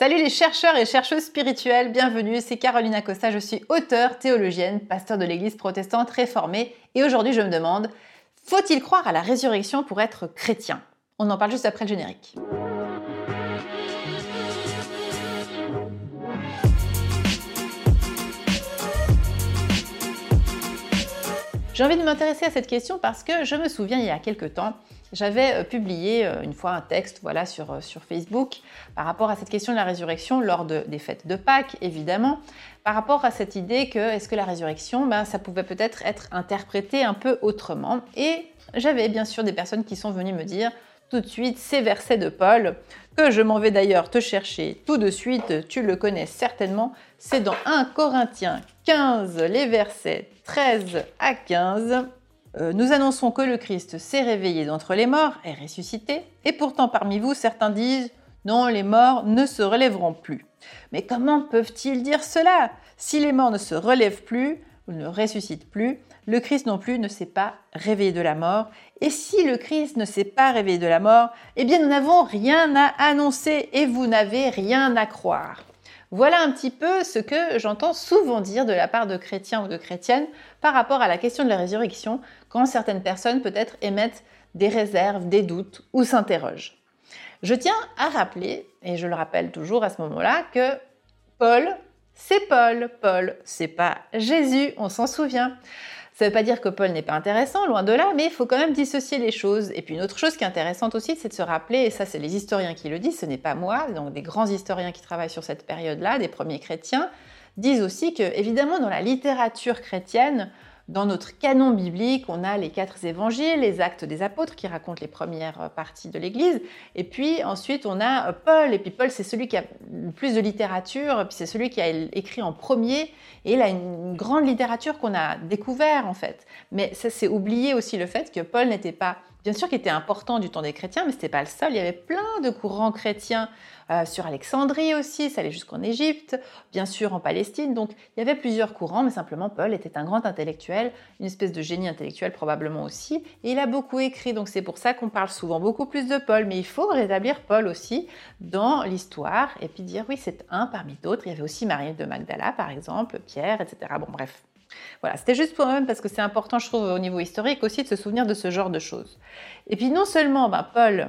Salut les chercheurs et chercheuses spirituelles, bienvenue, c'est Caroline Acosta, je suis auteure, théologienne, pasteur de l'église protestante réformée et aujourd'hui je me demande, faut-il croire à la résurrection pour être chrétien? On en parle juste après le générique. J'ai envie de m'intéresser à cette question parce que je me souviens il y a quelque temps, j'avais euh, publié euh, une fois un texte voilà, sur, euh, sur Facebook par rapport à cette question de la résurrection lors des fêtes de Pâques, évidemment, par rapport à cette idée que est-ce que la résurrection, ben, ça pouvait peut-être être interprété un peu autrement? Et j'avais bien sûr des personnes qui sont venues me dire tout de suite ces versets de Paul, que je m'en vais d'ailleurs te chercher tout de suite, tu le connais certainement, c'est dans 1 Corinthiens 15, les versets 13 à 15. Euh, nous annonçons que le Christ s'est réveillé d'entre les morts, est ressuscité, et pourtant parmi vous certains disent non, les morts ne se relèveront plus. Mais comment peuvent-ils dire cela? Si les morts ne se relèvent plus ou ne ressuscitent plus, le Christ non plus ne s'est pas réveillé de la mort. Et si le Christ ne s'est pas réveillé de la mort, eh bien nous n'avons rien à annoncer et vous n'avez rien à croire. Voilà un petit peu ce que j'entends souvent dire de la part de chrétiens ou de chrétiennes par rapport à la question de la résurrection, quand certaines personnes peut-être émettent des réserves, des doutes ou s'interrogent. Je tiens à rappeler, et je le rappelle toujours à ce moment-là, que Paul, c'est Paul. Paul, c'est pas Jésus, on s'en souvient. Ça ne veut pas dire que Paul n'est pas intéressant, loin de là, mais il faut quand même dissocier les choses. Et puis une autre chose qui est intéressante aussi, c'est de se rappeler, et ça c'est les historiens qui le disent, ce n'est pas moi, donc des grands historiens qui travaillent sur cette période-là, des premiers chrétiens, disent aussi que, évidemment, dans la littérature chrétienne, dans notre canon biblique, on a les quatre évangiles, les actes des apôtres qui racontent les premières parties de l'Église. Et puis ensuite, on a Paul. Et puis Paul, c'est celui qui a le plus de littérature, puis c'est celui qui a écrit en premier. Et il a une grande littérature qu'on a découvert en fait. Mais ça, c'est oublier aussi le fait que Paul n'était pas bien sûr qui était important du temps des chrétiens, mais ce n'était pas le seul. Il y avait plein de courants chrétiens euh, sur Alexandrie aussi, ça allait jusqu'en Égypte, bien sûr en Palestine. Donc il y avait plusieurs courants, mais simplement Paul était un grand intellectuel, une espèce de génie intellectuel probablement aussi, et il a beaucoup écrit. Donc c'est pour ça qu'on parle souvent beaucoup plus de Paul, mais il faut rétablir Paul aussi dans l'histoire et puis dire oui, c'est un parmi d'autres. Il y avait aussi Marie de Magdala par exemple, Pierre, etc. Bon bref. Voilà, c'était juste pour même parce que c'est important, je trouve, au niveau historique aussi de se souvenir de ce genre de choses. Et puis non seulement ben, Paul,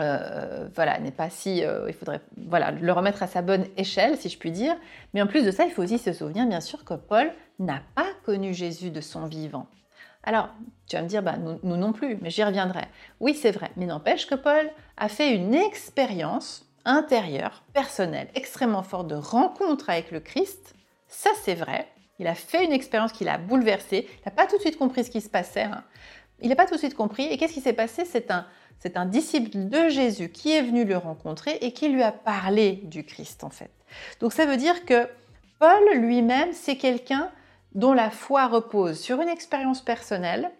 euh, voilà, n'est pas si, euh, il faudrait voilà le remettre à sa bonne échelle, si je puis dire, mais en plus de ça, il faut aussi se souvenir, bien sûr, que Paul n'a pas connu Jésus de son vivant. Alors, tu vas me dire, nous, nous non plus, mais j'y reviendrai. Oui, c'est vrai, mais n'empêche que Paul a fait une expérience intérieure, personnelle, extrêmement forte de rencontre avec le Christ. Ça, c'est vrai. Il a fait une expérience qui l'a bouleversé. Il n'a pas tout de suite compris ce qui se passait. Hein. Il n'a pas tout de suite compris. Et qu'est-ce qui s'est passé? C'est un, disciple de Jésus qui est venu le rencontrer et qui lui a parlé du Christ en fait. Donc ça veut dire que Paul lui-même, c'est quelqu'un dont la foi repose sur une expérience personnelle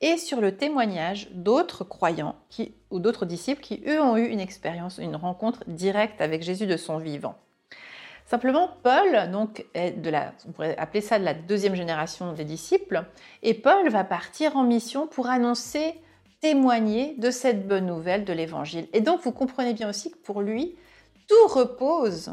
et sur le témoignage d'autres croyants ou d'autres disciples qui, eux, ont eu une expérience, une rencontre directe avec Jésus de son vivant. Simplement, Paul, donc, est de la, on pourrait appeler ça de la deuxième génération des disciples, et Paul va partir en mission pour annoncer, témoigner de cette bonne nouvelle de l'Évangile. Et donc, vous comprenez bien aussi que pour lui, tout repose,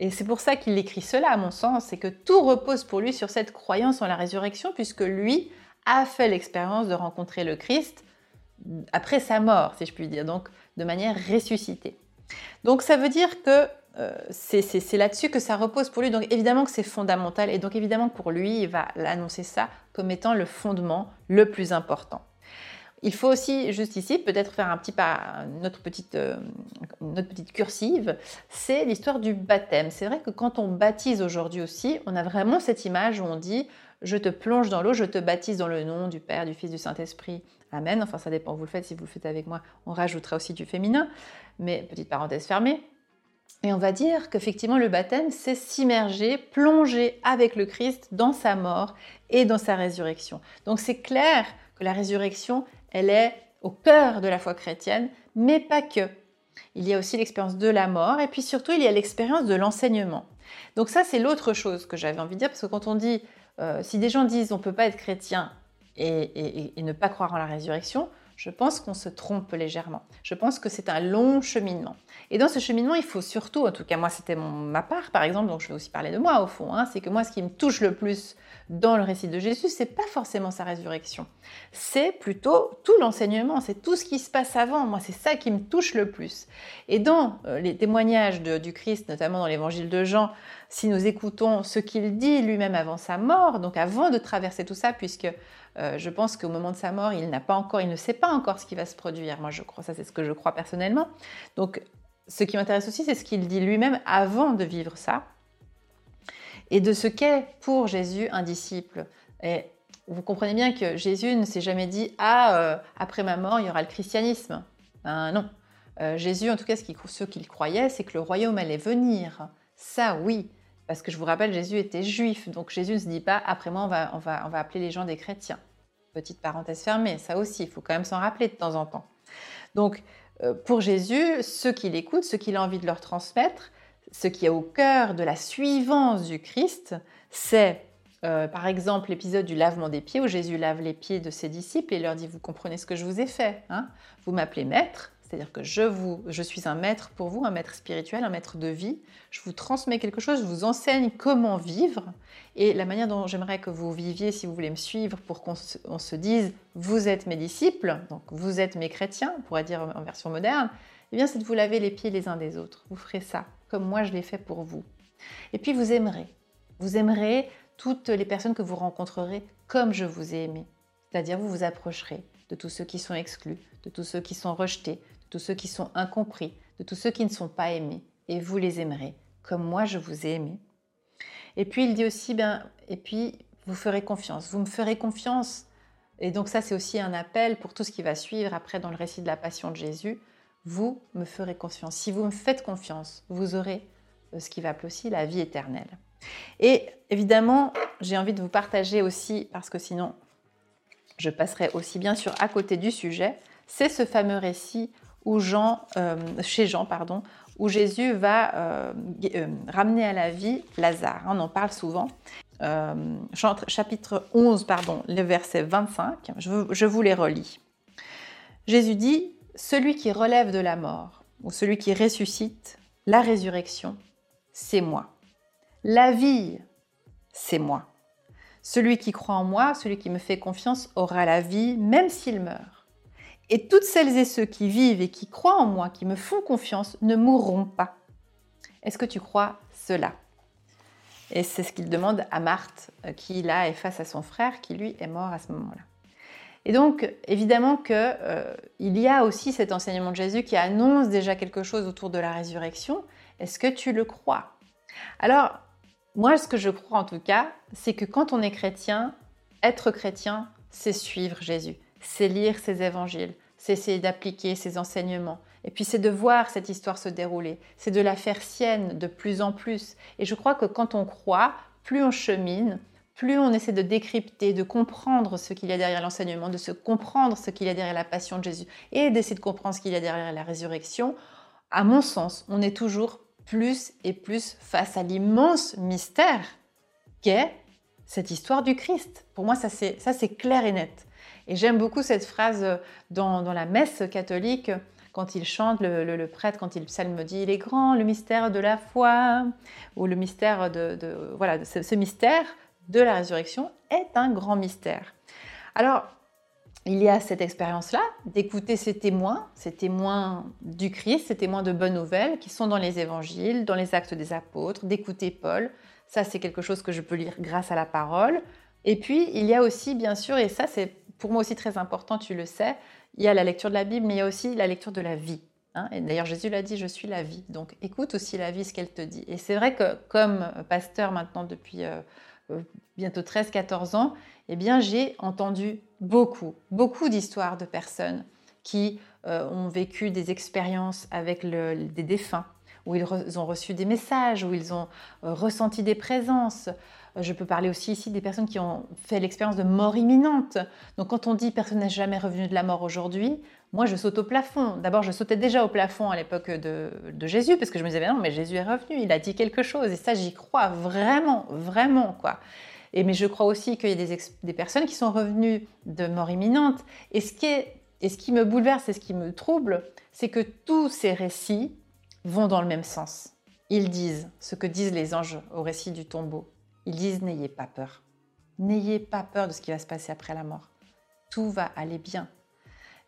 et c'est pour ça qu'il écrit cela à mon sens, c'est que tout repose pour lui sur cette croyance en la résurrection, puisque lui a fait l'expérience de rencontrer le Christ après sa mort, si je puis dire, donc de manière ressuscitée. Donc ça veut dire que c'est là-dessus que ça repose pour lui. Donc évidemment que c'est fondamental et donc évidemment pour lui, il va l'annoncer ça comme étant le fondement le plus important. Il faut aussi, juste ici, peut-être faire un petit pas, notre petite, euh, notre petite cursive, c'est l'histoire du baptême. C'est vrai que quand on baptise aujourd'hui aussi, on a vraiment cette image où on dit je te plonge dans l'eau, je te baptise dans le nom du Père, du Fils, du Saint-Esprit. Amen. Enfin, ça dépend, vous le faites. Si vous le faites avec moi, on rajoutera aussi du féminin. Mais petite parenthèse fermée. Et on va dire qu'effectivement, le baptême, c'est s'immerger, plonger avec le Christ dans sa mort et dans sa résurrection. Donc c'est clair que la résurrection, elle est au cœur de la foi chrétienne, mais pas que. Il y a aussi l'expérience de la mort et puis surtout, il y a l'expérience de l'enseignement. Donc ça, c'est l'autre chose que j'avais envie de dire, parce que quand on dit, euh, si des gens disent on ne peut pas être chrétien et, et ne pas croire en la résurrection, Je pense qu'on se trompe légèrement. Je pense que c'est un long cheminement. Et dans ce cheminement, il faut surtout, en tout cas moi c'était ma part par exemple, donc je vais aussi parler de moi au fond, hein, c'est que moi ce qui me touche le plus dans le récit de Jésus, c'est pas forcément sa résurrection, c'est plutôt tout l'enseignement, c'est tout ce qui se passe avant. Moi c'est ça qui me touche le plus. Et dans euh, les témoignages du Christ, notamment dans l'évangile de Jean, si nous écoutons ce qu'il dit lui-même avant sa mort, donc avant de traverser tout ça, puisque euh, je pense qu'au moment de sa mort, il n'a pas encore, il ne sait pas encore ce qui va se produire. Moi, je crois, ça c'est ce que je crois personnellement. Donc, ce qui m'intéresse aussi, c'est ce qu'il dit lui-même avant de vivre ça, et de ce qu'est pour Jésus un disciple. Et vous comprenez bien que Jésus ne s'est jamais dit ah euh, après ma mort il y aura le christianisme. Ben, non. Euh, Jésus, en tout cas, ce qu'il croyait, c'est que le royaume allait venir. Ça, oui. Parce que je vous rappelle, Jésus était juif, donc Jésus ne se dit pas après moi on va, on va, on va appeler les gens des chrétiens. Petite parenthèse fermée, ça aussi, il faut quand même s'en rappeler de temps en temps. Donc, euh, pour Jésus, ceux qui l'écoutent, ceux qu'il a envie de leur transmettre, ce qui est au cœur de la suivance du Christ, c'est euh, par exemple l'épisode du lavement des pieds où Jésus lave les pieds de ses disciples et leur dit Vous comprenez ce que je vous ai fait hein? Vous m'appelez maître, c'est-à-dire que je, vous, je suis un maître pour vous, un maître spirituel, un maître de vie. Je vous transmets quelque chose, je vous enseigne comment vivre et la manière dont j'aimerais que vous viviez si vous voulez me suivre pour qu'on se, dise vous êtes mes disciples, donc vous êtes mes chrétiens, on pourrait dire en version moderne, eh bien c'est de vous laver les pieds les uns des autres. Vous ferez ça comme moi je l'ai fait pour vous. Et puis vous aimerez. Vous aimerez toutes les personnes que vous rencontrerez comme je vous ai aimé. C'est-à-dire vous vous approcherez de tous ceux qui sont exclus, de tous ceux qui sont rejetés, tous ceux qui sont incompris, de tous ceux qui ne sont pas aimés, et vous les aimerez, comme moi je vous ai aimé. Et puis il dit aussi, ben, et puis vous ferez confiance, vous me ferez confiance. Et donc ça c'est aussi un appel pour tout ce qui va suivre après dans le récit de la passion de Jésus. Vous me ferez confiance. Si vous me faites confiance, vous aurez euh, ce qui va aussi la vie éternelle. Et évidemment, j'ai envie de vous partager aussi, parce que sinon je passerai aussi bien sûr à côté du sujet, c'est ce fameux récit Jean, euh, chez Jean, pardon, où Jésus va euh, euh, ramener à la vie Lazare. On en parle souvent. chapitre 11, pardon, le verset 25, je, je vous les relis. Jésus dit, celui qui relève de la mort, ou celui qui ressuscite, la résurrection, c'est moi. La vie, c'est moi. Celui qui croit en moi, celui qui me fait confiance, aura la vie, même s'il meurt. Et toutes celles et ceux qui vivent et qui croient en moi, qui me font confiance, ne mourront pas. Est-ce que tu crois cela? Et c'est ce qu'il demande à Marthe, euh, qui là est face à son frère, qui lui est mort à ce moment-là. Et donc, évidemment qu'il euh, y a aussi cet enseignement de Jésus qui annonce déjà quelque chose autour de la résurrection. Est-ce que tu le crois? Alors, moi, ce que je crois en tout cas, c'est que quand on est chrétien, être chrétien, c'est suivre Jésus c'est lire ses évangiles, c'est essayer d'appliquer ses enseignements. Et puis c'est de voir cette histoire se dérouler, c'est de la faire sienne de plus en plus. Et je crois que quand on croit, plus on chemine, plus on essaie de décrypter, de comprendre ce qu'il y a derrière l'enseignement, de se comprendre ce qu'il y a derrière la passion de Jésus et d'essayer de comprendre ce qu'il y a derrière la résurrection, à mon sens, on est toujours plus et plus face à l'immense mystère qu'est cette histoire du Christ. Pour moi, ça c'est clair et net. Et j'aime beaucoup cette phrase dans, la messe catholique, quand il chante, le, prêtre, quand il psalmodie, il est grand le mystère de la foi, ou le mystère de, voilà, ce, mystère de la résurrection est un grand mystère. Alors, il y a cette expérience-là d'écouter ces témoins, ces témoins du Christ, ces témoins de bonnes nouvelles qui sont dans les évangiles, dans les actes des apôtres, d'écouter Paul. Ça, c'est quelque chose que je peux lire grâce à la parole. Et puis, il y a aussi, bien sûr, et ça, c'est pour moi aussi très important, tu le sais, il y a la lecture de la Bible, mais il y a aussi la lecture de la vie. Hein. Et d'ailleurs, Jésus l'a dit, je suis la vie. Donc écoute aussi la vie, ce qu'elle te dit. Et c'est vrai que comme pasteur maintenant depuis euh, euh, bientôt 13-14 ans, eh bien j'ai entendu beaucoup, beaucoup d'histoires de personnes qui euh, ont vécu des expériences avec des défunts, où ils, ont reçu des messages, où ils ont ressenti des présences, je peux parler aussi ici des personnes qui ont fait l'expérience de mort imminente. Donc quand on dit personne n'est jamais revenu de la mort aujourd'hui, moi je saute au plafond. D'abord je sautais déjà au plafond à l'époque de, Jésus parce que je me disais non mais Jésus est revenu, il a dit quelque chose et ça j'y crois vraiment, vraiment quoi. Et mais je crois aussi qu'il y a des, des personnes qui sont revenues de mort imminente. Et ce qui est Et ce qui me bouleverse et ce qui me trouble, c'est que tous ces récits vont dans le même sens. Ils disent ce que disent les anges au récit du tombeau. Ils disent n'ayez pas peur. N'ayez pas peur de ce qui va se passer après la mort. Tout va aller bien.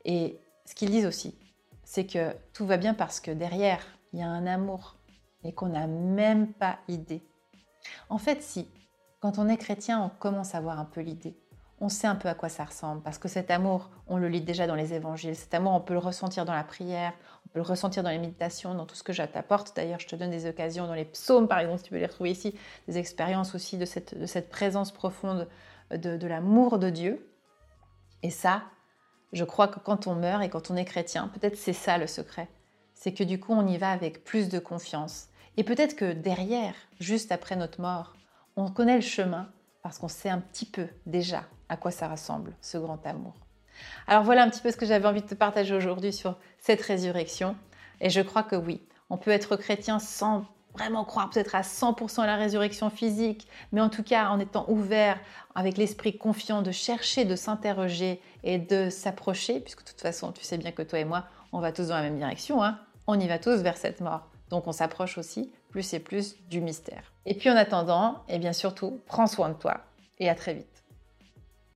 Et ce qu'ils disent aussi, c'est que tout va bien parce que derrière, il y a un amour et qu'on n'a même pas idée. En fait, si, quand on est chrétien, on commence à voir un peu l'idée on sait un peu à quoi ça ressemble, parce que cet amour, on le lit déjà dans les évangiles, cet amour, on peut le ressentir dans la prière, on peut le ressentir dans les méditations, dans tout ce que je t'apporte. D'ailleurs, je te donne des occasions dans les psaumes, par exemple, si tu peux les retrouver ici, des expériences aussi de cette, présence profonde de, de l'amour de Dieu. Et ça, je crois que quand on meurt et quand on est chrétien, peut-être c'est ça le secret, c'est que du coup, on y va avec plus de confiance. Et peut-être que derrière, juste après notre mort, on connaît le chemin parce qu'on sait un petit peu déjà à quoi ça ressemble, ce grand amour? Alors voilà un petit peu ce que j'avais envie de te partager aujourd'hui sur cette résurrection. Et je crois que oui, on peut être chrétien sans vraiment croire peut-être à 100% à la résurrection physique, mais en tout cas en étant ouvert, avec l'esprit confiant de chercher, de s'interroger et de s'approcher, puisque de toute façon, tu sais bien que toi et moi, on va tous dans la même direction, hein on y va tous vers cette mort. Donc on s'approche aussi plus et plus du mystère. Et puis en attendant, et eh bien surtout, prends soin de toi et à très vite.